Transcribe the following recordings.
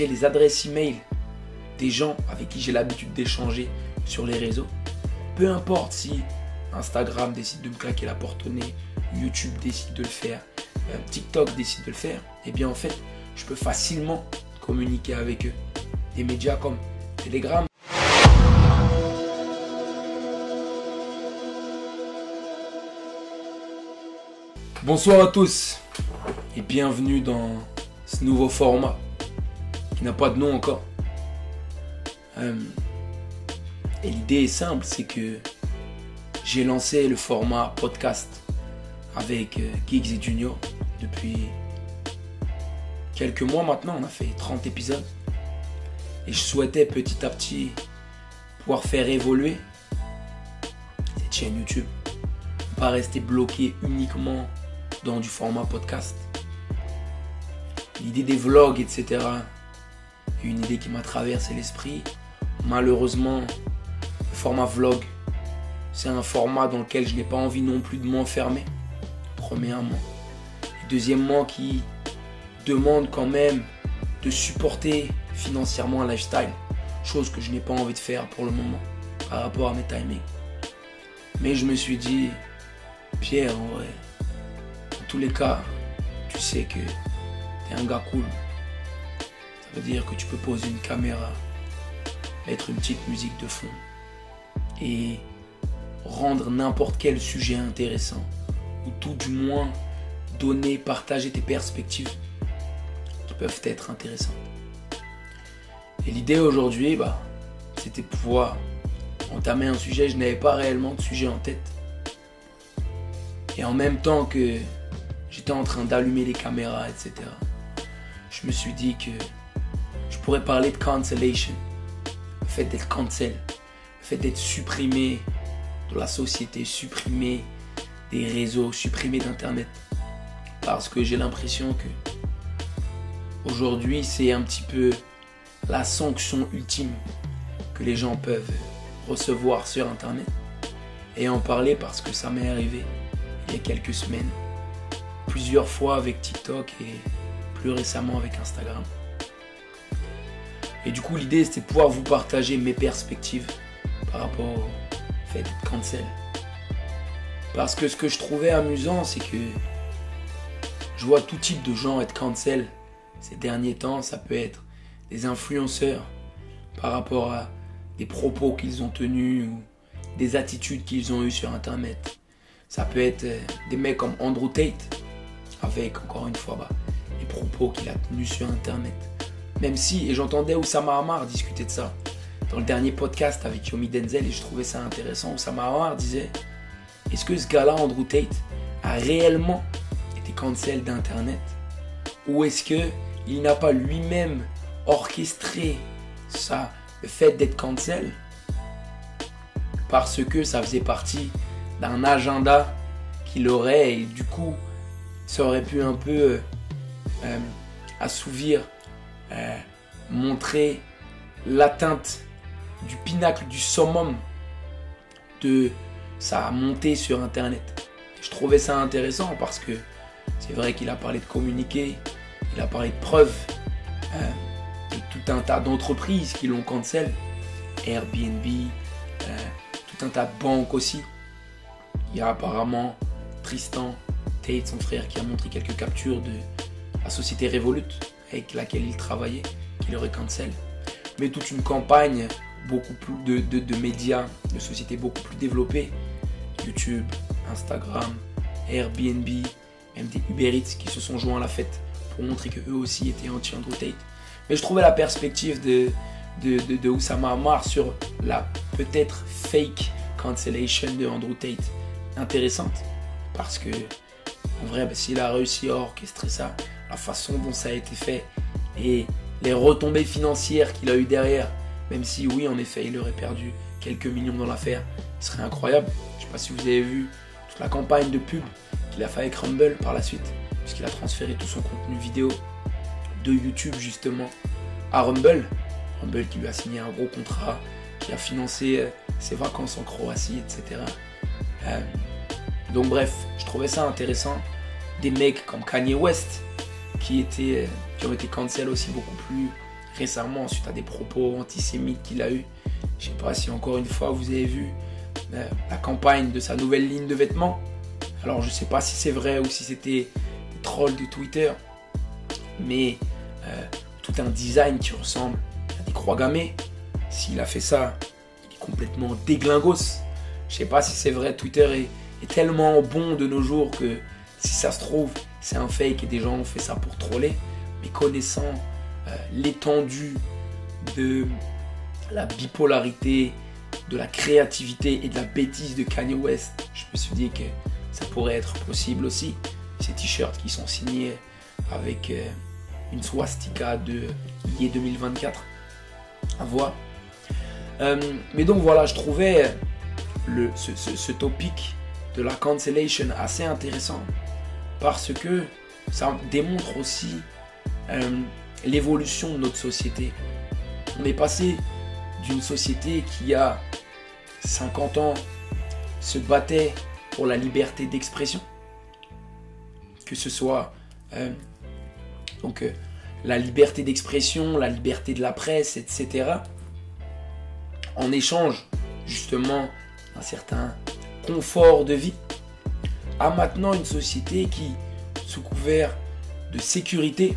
j'ai les adresses email des gens avec qui j'ai l'habitude d'échanger sur les réseaux. Peu importe si Instagram décide de me claquer la porte au nez, YouTube décide de le faire, euh, TikTok décide de le faire, et eh bien en fait, je peux facilement communiquer avec eux. Des médias comme Telegram. Bonsoir à tous et bienvenue dans ce nouveau format qui n'a pas de nom encore. Euh, et l'idée est simple, c'est que j'ai lancé le format podcast avec euh, Geeks et Junior depuis quelques mois maintenant. On a fait 30 épisodes. Et je souhaitais petit à petit pouvoir faire évoluer cette chaîne YouTube. Pas rester bloqué uniquement dans du format podcast. L'idée des vlogs, etc. Une idée qui m'a traversé l'esprit. Malheureusement, le format vlog, c'est un format dans lequel je n'ai pas envie non plus de m'enfermer. Premièrement. deuxièmement, qui demande quand même de supporter financièrement un lifestyle. Chose que je n'ai pas envie de faire pour le moment par rapport à mes timings. Mais je me suis dit, Pierre, en vrai, tous les cas, tu sais que tu es un gars cool. Ça veut dire que tu peux poser une caméra, mettre une petite musique de fond et rendre n'importe quel sujet intéressant. Ou tout du moins donner, partager tes perspectives qui peuvent être intéressantes. Et l'idée aujourd'hui, bah, c'était pouvoir entamer un sujet. Je n'avais pas réellement de sujet en tête. Et en même temps que j'étais en train d'allumer les caméras, etc., je me suis dit que je pourrais parler de cancellation. Le fait d'être cancel. Le fait d'être supprimé de la société, supprimé des réseaux, supprimé d'Internet. Parce que j'ai l'impression que aujourd'hui, c'est un petit peu la sanction ultime que les gens peuvent recevoir sur Internet. Et en parler parce que ça m'est arrivé il y a quelques semaines, plusieurs fois avec TikTok et plus récemment avec Instagram. Et du coup, l'idée c'était de pouvoir vous partager mes perspectives par rapport au fait d'être cancel. Parce que ce que je trouvais amusant, c'est que je vois tout type de gens être cancel ces derniers temps. Ça peut être des influenceurs par rapport à des propos qu'ils ont tenus ou des attitudes qu'ils ont eues sur Internet. Ça peut être euh, des mecs comme Andrew Tate, avec encore une fois bah, les propos qu'il a tenus sur Internet. Même si, et j'entendais Oussama Hamar discuter de ça dans le dernier podcast avec Yomi Denzel et je trouvais ça intéressant. Oussama Hamar disait Est-ce que ce gars-là, Andrew Tate, a réellement été cancel d'Internet? Ou est-ce qu'il n'a pas lui-même orchestré ça, le fait d'être cancel, parce que ça faisait partie d'un agenda qu'il aurait et du coup ça aurait pu un peu euh, assouvir, euh, montrer l'atteinte du pinacle, du summum de sa montée sur Internet. Je trouvais ça intéressant parce que c'est vrai qu'il a parlé de communiquer, il a parlé de preuves tout un tas d'entreprises qui l'ont cancel. Airbnb, euh, tout un tas de banques aussi. Il y a apparemment Tristan Tate, son frère, qui a montré quelques captures de la société Revolut avec laquelle il travaillait, qui l'aurait cancel. Mais toute une campagne, beaucoup plus de, de médias, de sociétés beaucoup plus développées. YouTube, Instagram, Airbnb, même des Uber Eats qui se sont joints à la fête pour montrer qu'eux aussi étaient anti-Andrew Tate. Mais je trouvais la perspective de, de, de, Oussama Ammar sur la peut-être fake cancellation de Andrew Tate intéressante. Parce que, en vrai, bah, s'il a réussi à orchestrer ça, la façon dont ça a été fait et les retombées financières qu'il a eu derrière, même si, oui, en effet, il aurait perdu quelques millions dans l'affaire, ce serait incroyable. Je ne sais pas si vous avez vu toute la campagne de pub qu'il a fait avec Rumble par la suite, puisqu'il a transféré tout son contenu vidéo de YouTube justement à Rumble. Rumble qui lui a signé un gros contrat, qui a financé euh, ses vacances en Croatie, etc. Euh, donc bref, je trouvais ça intéressant. Des mecs comme Kanye West qui, étaient, euh, qui ont été cancel aussi beaucoup plus récemment suite à des propos antisémites qu'il a eu. Je sais pas si encore une fois vous avez vu euh, la campagne de sa nouvelle ligne de vêtements. Alors je sais pas si c'est vrai ou si c'était des trolls de Twitter, mais euh, tout un design qui ressemble à des croix gammées. S'il a fait ça, il est complètement déglingos. Je sais pas si c'est vrai, Twitter est, tellement bon de nos jours que si ça se trouve, c'est un fake et des gens ont fait ça pour troller. Mais connaissant euh, l'étendue de la bipolarité, de la créativité et de la bêtise de Kanye West, je me suis dit que ça pourrait être possible aussi. Ces t-shirts qui sont signés avec euh, une swastika de IE 2024 à voir. Euh, mais donc voilà, je trouvais ce, topic de la cancellation assez intéressant parce que ça démontre aussi euh, l'évolution de notre société. On est passé d'une société qui a 50 ans se battait pour la liberté d'expression, que ce soit euh, donc euh, la liberté d'expression, la liberté de la presse, etc. En échange justement d'un certain confort de vie, à maintenant une société qui, sous couvert de sécurité,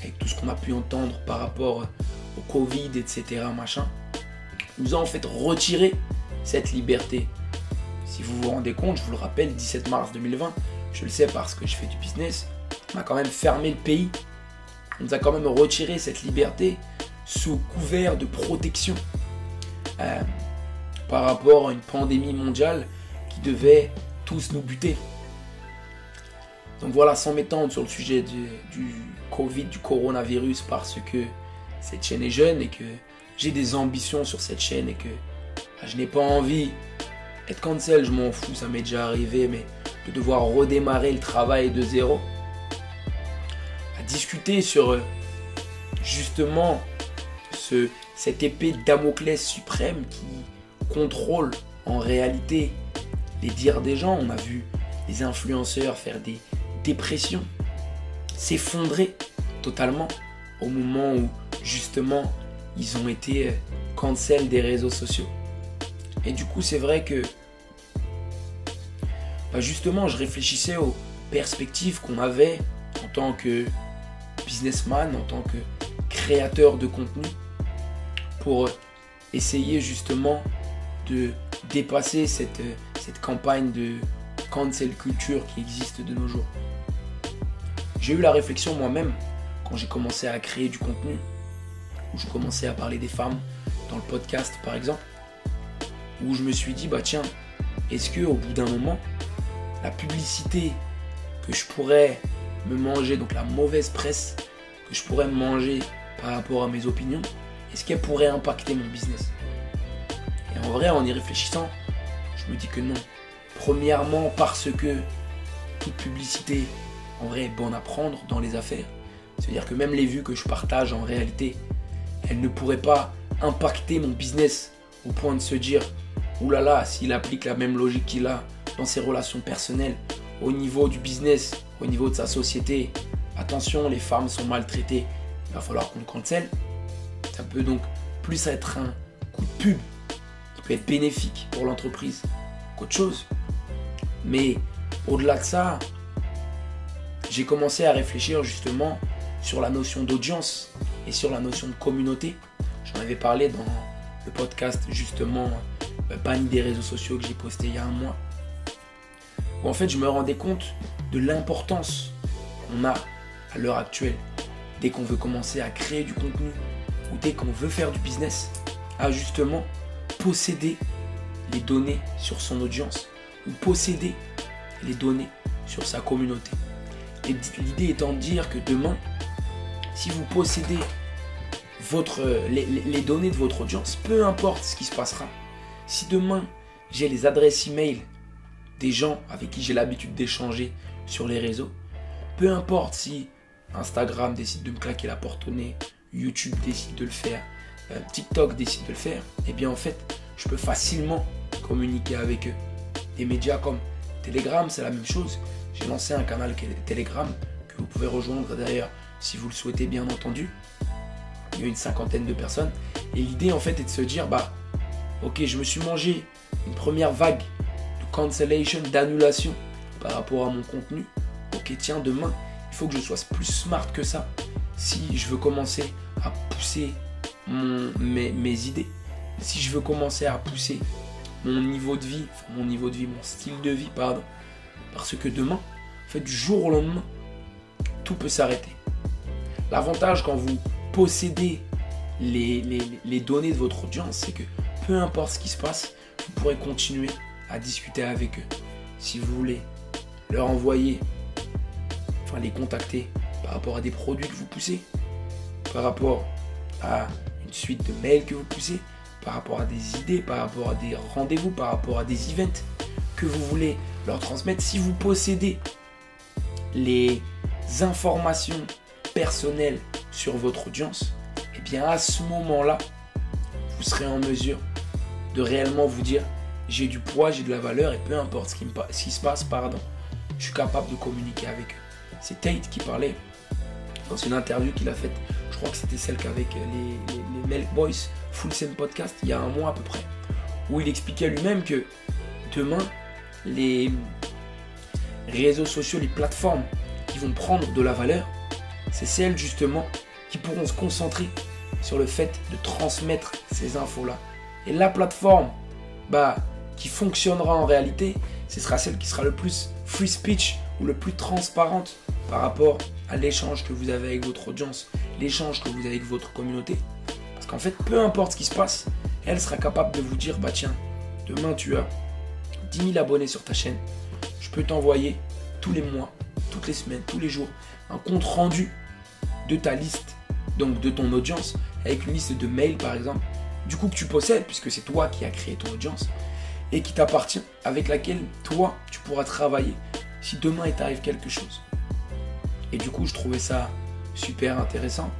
avec tout ce qu'on a pu entendre par rapport au Covid, etc., machin, nous a en fait retiré cette liberté. Si vous vous rendez compte, je vous le rappelle, 17 mars 2020, je le sais parce que je fais du business, on a quand même fermé le pays. On nous a quand même retiré cette liberté sous couvert de protection euh, par rapport à une pandémie mondiale qui devait tous nous buter. Donc voilà, sans m'étendre sur le sujet du, Covid, du coronavirus, parce que cette chaîne est jeune et que j'ai des ambitions sur cette chaîne et que ah, je n'ai pas envie être cancel, je m'en fous, ça m'est déjà arrivé, mais de devoir redémarrer le travail de zéro. À discuter sur euh, justement ce, cette épée Damoclès suprême qui contrôle en réalité les dires des gens. On a vu les influenceurs faire des dépressions, s'effondrer totalement au moment où justement ils ont été euh, cancel des réseaux sociaux. Et du coup, c'est vrai que bah, justement, je réfléchissais aux perspectives qu'on avait en tant que businessman, en tant que créateur de contenu, pour essayer justement de dépasser cette, cette campagne de cancel culture qui existe de nos jours. J'ai eu la réflexion moi-même quand j'ai commencé à créer du contenu, où je commençais à parler des femmes dans le podcast par exemple où je me suis dit, bah tiens, est-ce que au bout d'un moment, la publicité que je pourrais me manger, donc la mauvaise presse que je pourrais me manger par rapport à mes opinions, est-ce qu'elle pourrait impacter mon business? Et en vrai, en y réfléchissant, je me dis que non. Premièrement, parce que toute publicité, en vrai, est bonne à prendre dans les affaires. C'est-à-dire que même les vues que je partage en réalité, elles ne pourraient pas impacter mon business au point de se dire oulala, s'il applique la même logique qu'il a dans ses relations personnelles, au niveau du business, au niveau de sa société, attention, les femmes sont maltraitées, il va falloir qu'on le cancelle. Ça peut donc plus être un coup de pub peut être bénéfique pour l'entreprise qu'autre chose. Mais au-delà de ça, j'ai commencé à réfléchir justement sur la notion d'audience et sur la notion de communauté. J'en avais parlé dans le podcast justement euh, banni des réseaux sociaux que j'ai posté il y a un mois. En fait je me rendais compte de l'importance qu'on a à l'heure actuelle dès qu'on veut commencer à créer du contenu ou dès qu'on veut faire du business à justement posséder les données sur son audience ou posséder les données sur sa communauté. L'idée étant de dire que demain, si vous possédez votre, les, données de votre audience, peu importe ce qui se passera. Si demain j'ai les adresses email des gens avec qui j'ai l'habitude d'échanger sur les réseaux, peu importe si Instagram décide de me claquer la porte au nez, YouTube décide de le faire, euh, TikTok décide de le faire, eh bien en fait, je peux facilement communiquer avec eux. Des médias comme Telegram, c'est la même chose. J'ai lancé un canal Telegram que vous pouvez rejoindre d'ailleurs si vous le souhaitez bien entendu il y a une cinquantaine de personnes. Et l'idée en fait est de se dire, bah ok, je me suis mangé une première vague de cancellation, d'annulation par rapport à mon contenu. Ok, tiens, demain, il faut que je sois plus smart que ça si je veux commencer à pousser mes, idées, si je veux commencer à pousser mon niveau de vie, mon niveau de vie, mon style de vie, pardon, parce que demain, en fait, du jour au lendemain, tout peut s'arrêter. L'avantage quand vous possédez les, les, données de votre audience, c'est que peu importe ce qui se passe, vous pourrez continuer à discuter avec eux. Si vous voulez leur envoyer, enfin les contacter par rapport à des produits que vous poussez, par rapport à suite de mails que vous poussez, par rapport à des idées, par rapport à des rendez-vous, par rapport à des events que vous voulez leur transmettre. Si vous possédez les informations personnelles sur votre audience, et eh bien à ce moment-là, vous serez en mesure de réellement vous dire j'ai du poids, j'ai de la valeur et peu importe ce qui, ce qui se passe, pardon, je suis capable de communiquer avec eux. C'est Tate qui parlait dans une interview qu'il a faite, je crois que c'était celle qu'avec les, les, Boys, Full Send Podcast, il y a un mois à peu près, où il expliquait lui-même que demain, les réseaux sociaux, les plateformes qui vont prendre de la valeur, c'est celles justement qui pourront se concentrer sur le fait de transmettre ces infos-là. Et la plateforme bah, qui fonctionnera en réalité, ce sera celle qui sera le plus free speech ou le plus transparente par rapport à l'échange que vous avez avec votre audience, l'échange que vous avez avec votre communauté. Parce qu'en fait, peu importe ce qui se passe, elle sera capable de vous dire, bah tiens, demain tu as 10 000 abonnés sur ta chaîne, je peux t'envoyer tous les mois, toutes les semaines, tous les jours, un compte rendu de ta liste, donc de ton audience, avec une liste de mails par exemple, du coup que tu possèdes, puisque c'est toi qui as créé ton audience, et qui t'appartient, avec laquelle toi, tu pourras travailler si demain il t'arrive quelque chose. Et du coup, je trouvais ça super intéressant,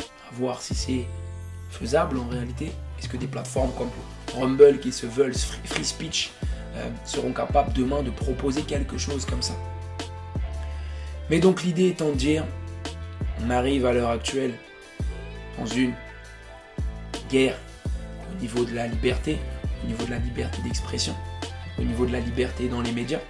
à voir si c'est faisable en réalité. Est-ce que des plateformes comme Rumble qui se veulent free speech euh, seront capables demain de proposer quelque chose comme ça? Mais donc l'idée étant de dire, on arrive à l'heure actuelle dans une guerre au niveau de la liberté, au niveau de la liberté d'expression, au niveau de la liberté dans les médias.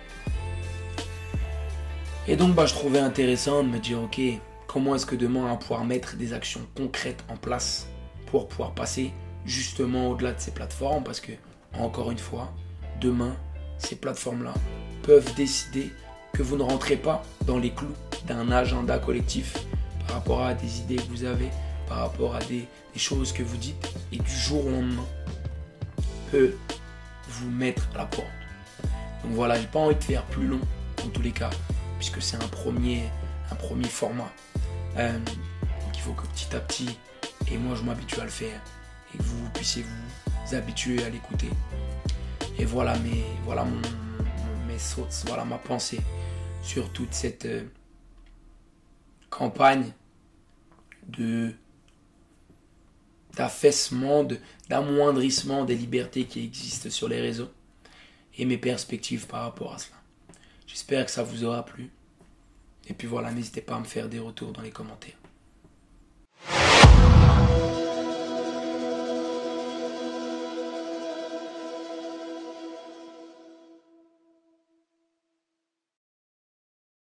Et donc bah, je trouvais intéressant de me dire, ok, comment est-ce que demain on va pouvoir mettre des actions concrètes en place pour pouvoir passer justement au-delà de ces plateformes? Parce que, encore une fois, demain, ces plateformes-là peuvent décider que vous ne rentrez pas dans les clous d'un agenda collectif par rapport à des idées que vous avez, par rapport à des, choses que vous dites, et du jour au lendemain, peut vous mettre à la porte. Donc voilà, j'ai pas envie de faire plus long en tous les cas, puisque c'est un premier, un premier format. Euh, il faut que petit à petit, et moi je m'habitue à le faire, et que vous puissiez vous habituer à l'écouter. Et voilà, mes, voilà mes sources, voilà ma pensée sur toute cette euh, campagne de d'affaissement, d'amoindrissement des libertés qui existent sur les réseaux et mes perspectives par rapport à cela. J'espère que ça vous aura plu. Et puis voilà, n'hésitez pas à me faire des retours dans les commentaires.